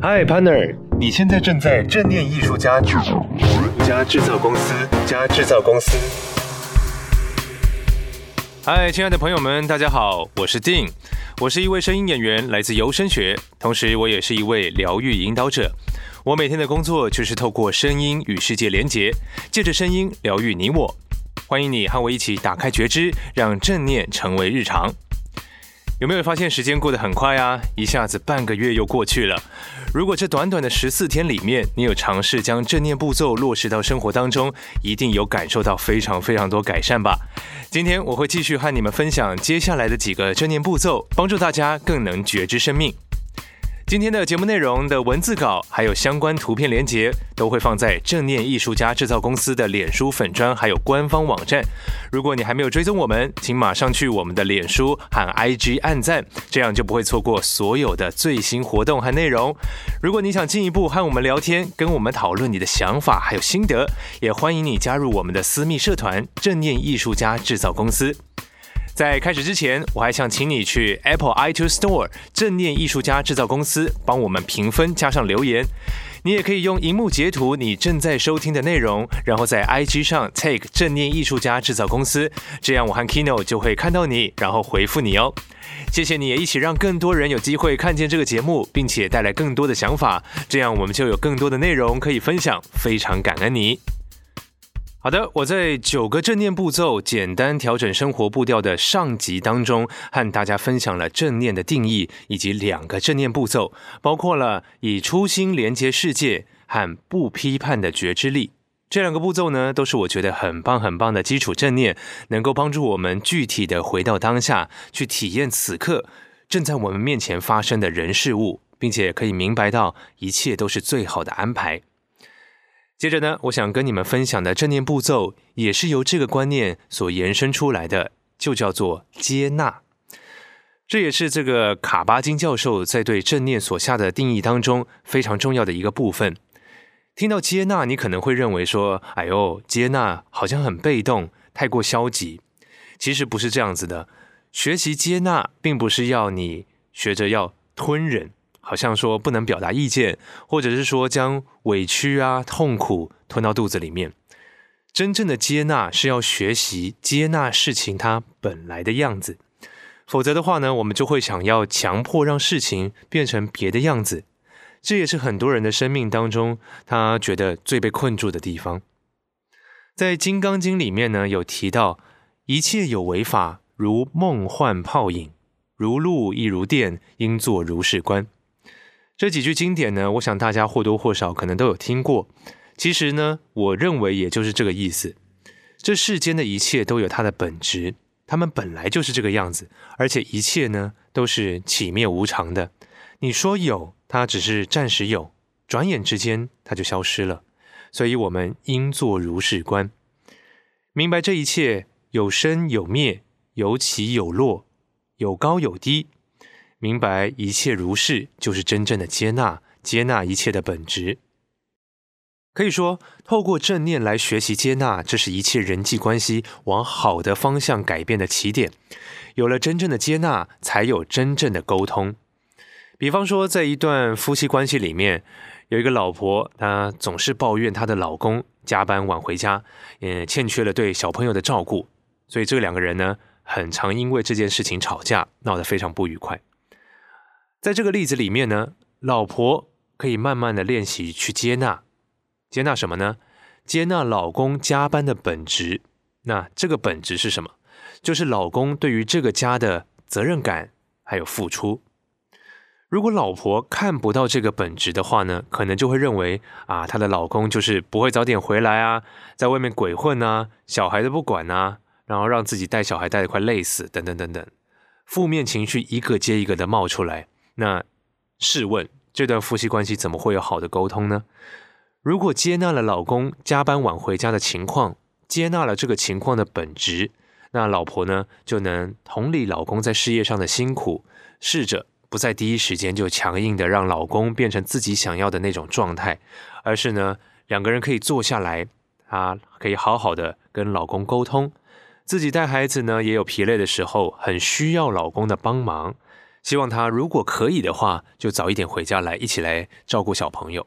Hi partner，你现在正在正念艺术家加制造公司加制造公司。嗨，亲爱的朋友们，大家好，我是 Dean，我是一位声音演员，来自游声学，同时我也是一位疗愈引导者。我每天的工作就是透过声音与世界连结，借着声音疗愈你我。欢迎你和我一起打开觉知，让正念成为日常。有没有发现时间过得很快啊？一下子半个月又过去了。如果这短短的十四天里面，你有尝试将正念步骤落实到生活当中，一定有感受到非常非常多改善吧？今天我会继续和你们分享接下来的几个正念步骤，帮助大家更能觉知生命。今天的节目内容的文字稿还有相关图片连接都会放在正念艺术家制造公司的脸书粉砖还有官方网站。如果你还没有追踪我们，请马上去我们的脸书和 IG 按赞，这样就不会错过所有的最新活动和内容。如果你想进一步和我们聊天，跟我们讨论你的想法还有心得，也欢迎你加入我们的私密社团正念艺术家制造公司。在开始之前，我还想请你去 Apple iTunes Store 正念艺术家制造公司帮我们评分加上留言。你也可以用荧幕截图你正在收听的内容，然后在 IG 上 take 正念艺术家制造公司，这样我和 Kino 就会看到你，然后回复你哦。谢谢你也一起让更多人有机会看见这个节目，并且带来更多的想法，这样我们就有更多的内容可以分享。非常感恩你。好的，我在九个正念步骤简单调整生活步调的上集当中，和大家分享了正念的定义，以及两个正念步骤，包括了以初心连接世界和不批判的觉知力。这两个步骤呢，都是我觉得很棒很棒的基础正念，能够帮助我们具体的回到当下，去体验此刻正在我们面前发生的人事物，并且可以明白到一切都是最好的安排。接着呢，我想跟你们分享的正念步骤，也是由这个观念所延伸出来的，就叫做接纳。这也是这个卡巴金教授在对正念所下的定义当中非常重要的一个部分。听到接纳，你可能会认为说：“哎呦，接纳好像很被动，太过消极。”其实不是这样子的。学习接纳，并不是要你学着要吞忍。好像说不能表达意见，或者是说将委屈啊、痛苦吞到肚子里面。真正的接纳是要学习接纳事情它本来的样子，否则的话呢，我们就会想要强迫让事情变成别的样子。这也是很多人的生命当中，他觉得最被困住的地方。在《金刚经》里面呢，有提到一切有为法，如梦幻泡影，如露亦如电，应作如是观。这几句经典呢，我想大家或多或少可能都有听过。其实呢，我认为也就是这个意思。这世间的一切都有它的本质，它们本来就是这个样子，而且一切呢都是起灭无常的。你说有，它只是暂时有，转眼之间它就消失了。所以，我们应作如是观，明白这一切有生有灭，有起有落，有高有低。明白一切如是，就是真正的接纳，接纳一切的本质。可以说，透过正念来学习接纳，这是一切人际关系往好的方向改变的起点。有了真正的接纳，才有真正的沟通。比方说，在一段夫妻关系里面，有一个老婆，她总是抱怨她的老公加班晚回家，也欠缺了对小朋友的照顾，所以这两个人呢，很常因为这件事情吵架，闹得非常不愉快。在这个例子里面呢，老婆可以慢慢的练习去接纳，接纳什么呢？接纳老公加班的本质。那这个本质是什么？就是老公对于这个家的责任感还有付出。如果老婆看不到这个本质的话呢，可能就会认为啊，她的老公就是不会早点回来啊，在外面鬼混啊，小孩都不管啊，然后让自己带小孩带得快累死，等等等等，负面情绪一个接一个的冒出来。那试问，这段夫妻关系怎么会有好的沟通呢？如果接纳了老公加班晚回家的情况，接纳了这个情况的本质，那老婆呢就能同理老公在事业上的辛苦，试着不在第一时间就强硬的让老公变成自己想要的那种状态，而是呢两个人可以坐下来，啊，可以好好的跟老公沟通。自己带孩子呢也有疲累的时候，很需要老公的帮忙。希望他如果可以的话，就早一点回家来，一起来照顾小朋友。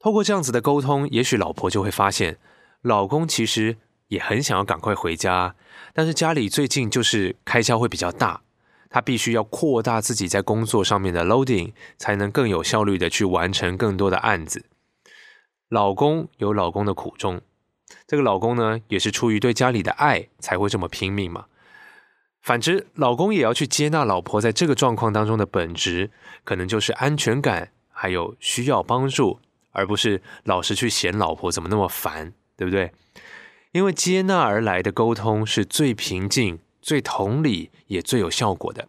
透过这样子的沟通，也许老婆就会发现，老公其实也很想要赶快回家，但是家里最近就是开销会比较大，他必须要扩大自己在工作上面的 loading，才能更有效率的去完成更多的案子。老公有老公的苦衷，这个老公呢，也是出于对家里的爱才会这么拼命嘛。反之，老公也要去接纳老婆在这个状况当中的本质，可能就是安全感，还有需要帮助，而不是老是去嫌老婆怎么那么烦，对不对？因为接纳而来的沟通是最平静、最同理，也最有效果的。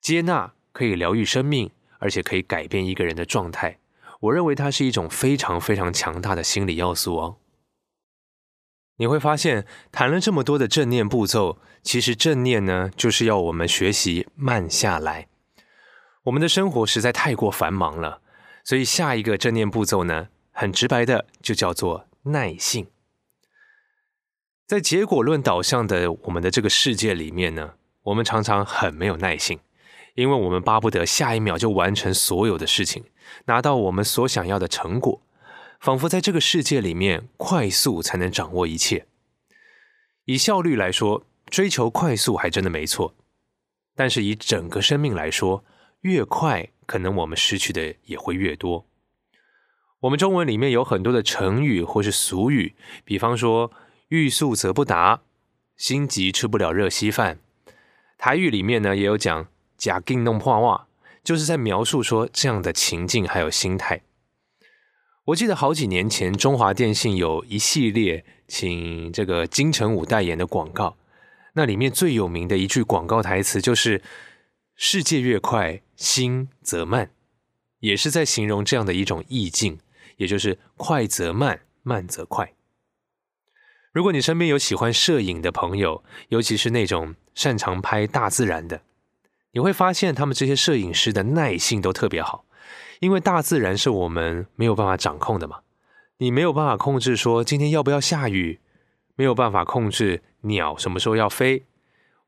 接纳可以疗愈生命，而且可以改变一个人的状态。我认为它是一种非常非常强大的心理要素哦。你会发现，谈了这么多的正念步骤，其实正念呢，就是要我们学习慢下来。我们的生活实在太过繁忙了，所以下一个正念步骤呢，很直白的就叫做耐性。在结果论导向的我们的这个世界里面呢，我们常常很没有耐性，因为我们巴不得下一秒就完成所有的事情，拿到我们所想要的成果。仿佛在这个世界里面，快速才能掌握一切。以效率来说，追求快速还真的没错。但是以整个生命来说，越快，可能我们失去的也会越多。我们中文里面有很多的成语或是俗语，比方说“欲速则不达”，“心急吃不了热稀饭”。台语里面呢，也有讲“假劲弄破袜”，就是在描述说这样的情境还有心态。我记得好几年前，中华电信有一系列请这个金城武代言的广告，那里面最有名的一句广告台词就是“世界越快，心则慢”，也是在形容这样的一种意境，也就是快则慢，慢则快。如果你身边有喜欢摄影的朋友，尤其是那种擅长拍大自然的，你会发现他们这些摄影师的耐性都特别好。因为大自然是我们没有办法掌控的嘛，你没有办法控制说今天要不要下雨，没有办法控制鸟什么时候要飞，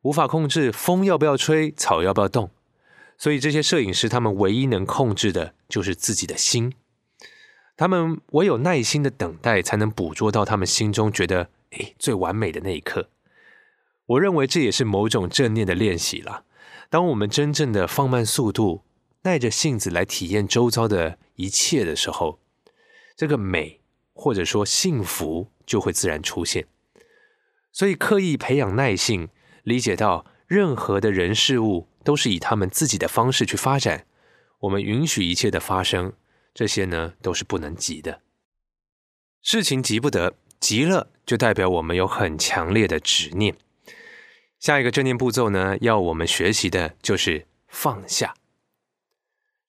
无法控制风要不要吹，草要不要动，所以这些摄影师他们唯一能控制的就是自己的心，他们唯有耐心的等待，才能捕捉到他们心中觉得诶最完美的那一刻。我认为这也是某种正念的练习了。当我们真正的放慢速度。耐着性子来体验周遭的一切的时候，这个美或者说幸福就会自然出现。所以，刻意培养耐性，理解到任何的人事物都是以他们自己的方式去发展，我们允许一切的发生，这些呢都是不能急的。事情急不得，急了就代表我们有很强烈的执念。下一个正念步骤呢，要我们学习的就是放下。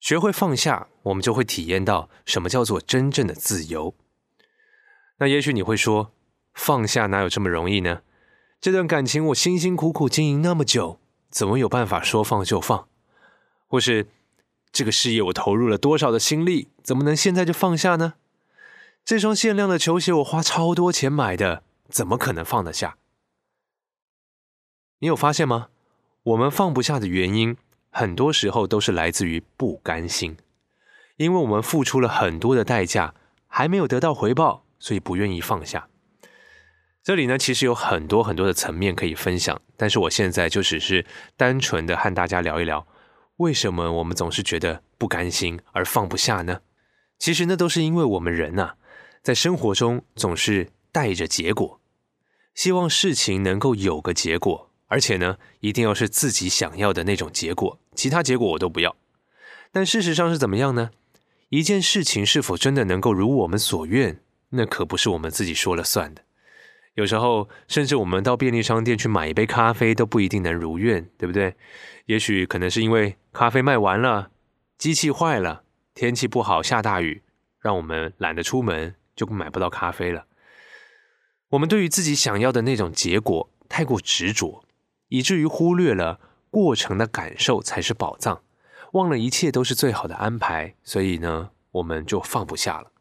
学会放下，我们就会体验到什么叫做真正的自由。那也许你会说，放下哪有这么容易呢？这段感情我辛辛苦苦经营那么久，怎么有办法说放就放？或是这个事业我投入了多少的心力，怎么能现在就放下呢？这双限量的球鞋我花超多钱买的，怎么可能放得下？你有发现吗？我们放不下的原因。很多时候都是来自于不甘心，因为我们付出了很多的代价，还没有得到回报，所以不愿意放下。这里呢，其实有很多很多的层面可以分享，但是我现在就只是单纯的和大家聊一聊，为什么我们总是觉得不甘心而放不下呢？其实那都是因为我们人呐，在生活中总是带着结果，希望事情能够有个结果。而且呢，一定要是自己想要的那种结果，其他结果我都不要。但事实上是怎么样呢？一件事情是否真的能够如我们所愿，那可不是我们自己说了算的。有时候，甚至我们到便利商店去买一杯咖啡都不一定能如愿，对不对？也许可能是因为咖啡卖完了，机器坏了，天气不好，下大雨，让我们懒得出门，就买不到咖啡了。我们对于自己想要的那种结果太过执着。以至于忽略了过程的感受才是宝藏，忘了一切都是最好的安排，所以呢，我们就放不下了。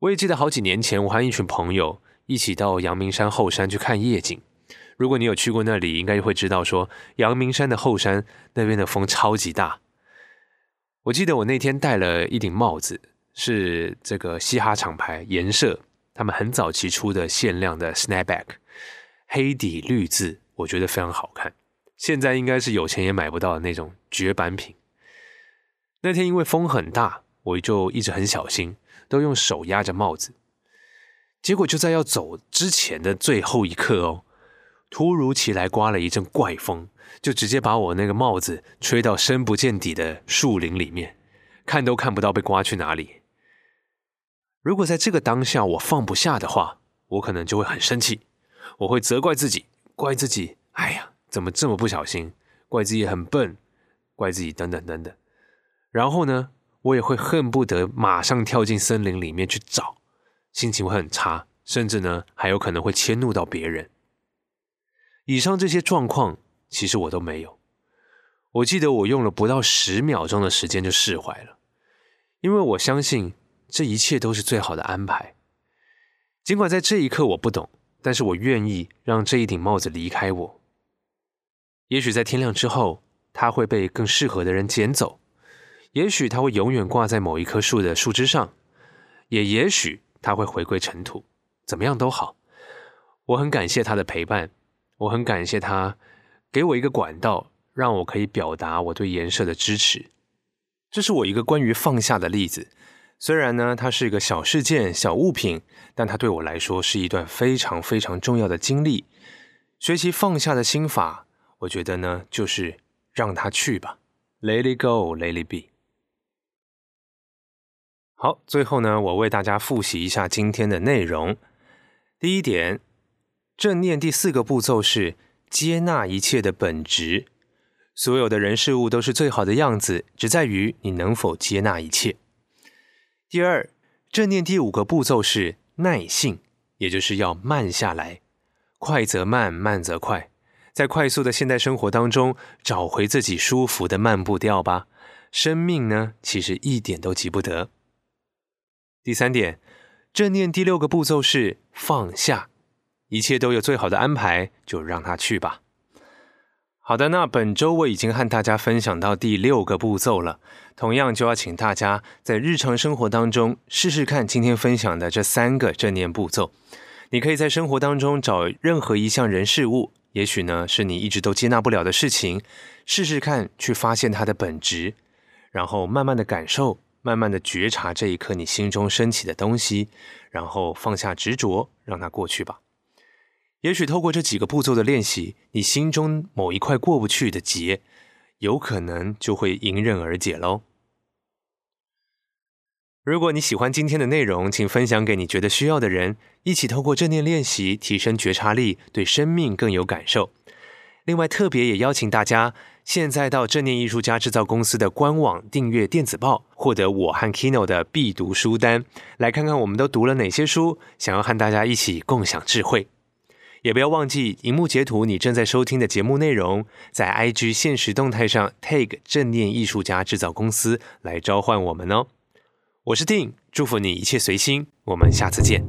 我也记得好几年前，我和一群朋友一起到阳明山后山去看夜景，如果你有去过那里，应该会知道说，阳明山的后山那边的风超级大。我记得我那天戴了一顶帽子，是这个嘻哈厂牌颜色，他们很早期出的限量的 snapback，黑底绿字，我觉得非常好看。现在应该是有钱也买不到的那种绝版品。那天因为风很大，我就一直很小心，都用手压着帽子。结果就在要走之前的最后一刻哦，突如其来刮了一阵怪风，就直接把我那个帽子吹到深不见底的树林里面，看都看不到被刮去哪里。如果在这个当下我放不下的话，我可能就会很生气，我会责怪自己，怪自己，哎呀，怎么这么不小心，怪自己很笨，怪自己等等等等。然后呢，我也会恨不得马上跳进森林里面去找。心情会很差，甚至呢还有可能会迁怒到别人。以上这些状况，其实我都没有。我记得我用了不到十秒钟的时间就释怀了，因为我相信这一切都是最好的安排。尽管在这一刻我不懂，但是我愿意让这一顶帽子离开我。也许在天亮之后，它会被更适合的人捡走；也许它会永远挂在某一棵树的树枝上；也也许。他会回归尘土，怎么样都好。我很感谢他的陪伴，我很感谢他给我一个管道，让我可以表达我对颜色的支持。这是我一个关于放下的例子。虽然呢，它是一个小事件、小物品，但它对我来说是一段非常非常重要的经历。学习放下的心法，我觉得呢，就是让他去吧，Let it go，Let it be。好，最后呢，我为大家复习一下今天的内容。第一点，正念第四个步骤是接纳一切的本质，所有的人事物都是最好的样子，只在于你能否接纳一切。第二，正念第五个步骤是耐性，也就是要慢下来，快则慢，慢则快，在快速的现代生活当中，找回自己舒服的慢步调吧。生命呢，其实一点都急不得。第三点，正念第六个步骤是放下，一切都有最好的安排，就让它去吧。好的，那本周我已经和大家分享到第六个步骤了，同样就要请大家在日常生活当中试试看今天分享的这三个正念步骤。你可以在生活当中找任何一项人事物，也许呢是你一直都接纳不了的事情，试试看去发现它的本质，然后慢慢的感受。慢慢的觉察这一刻你心中升起的东西，然后放下执着，让它过去吧。也许透过这几个步骤的练习，你心中某一块过不去的结，有可能就会迎刃而解喽。如果你喜欢今天的内容，请分享给你觉得需要的人，一起透过正念练习提升觉察力，对生命更有感受。另外，特别也邀请大家。现在到正念艺术家制造公司的官网订阅电子报，获得我和 Kino 的必读书单，来看看我们都读了哪些书，想要和大家一起共享智慧。也不要忘记荧幕截图你正在收听的节目内容，在 IG 现实动态上 tag 正念艺术家制造公司来召唤我们哦。我是 Dean，祝福你一切随心，我们下次见。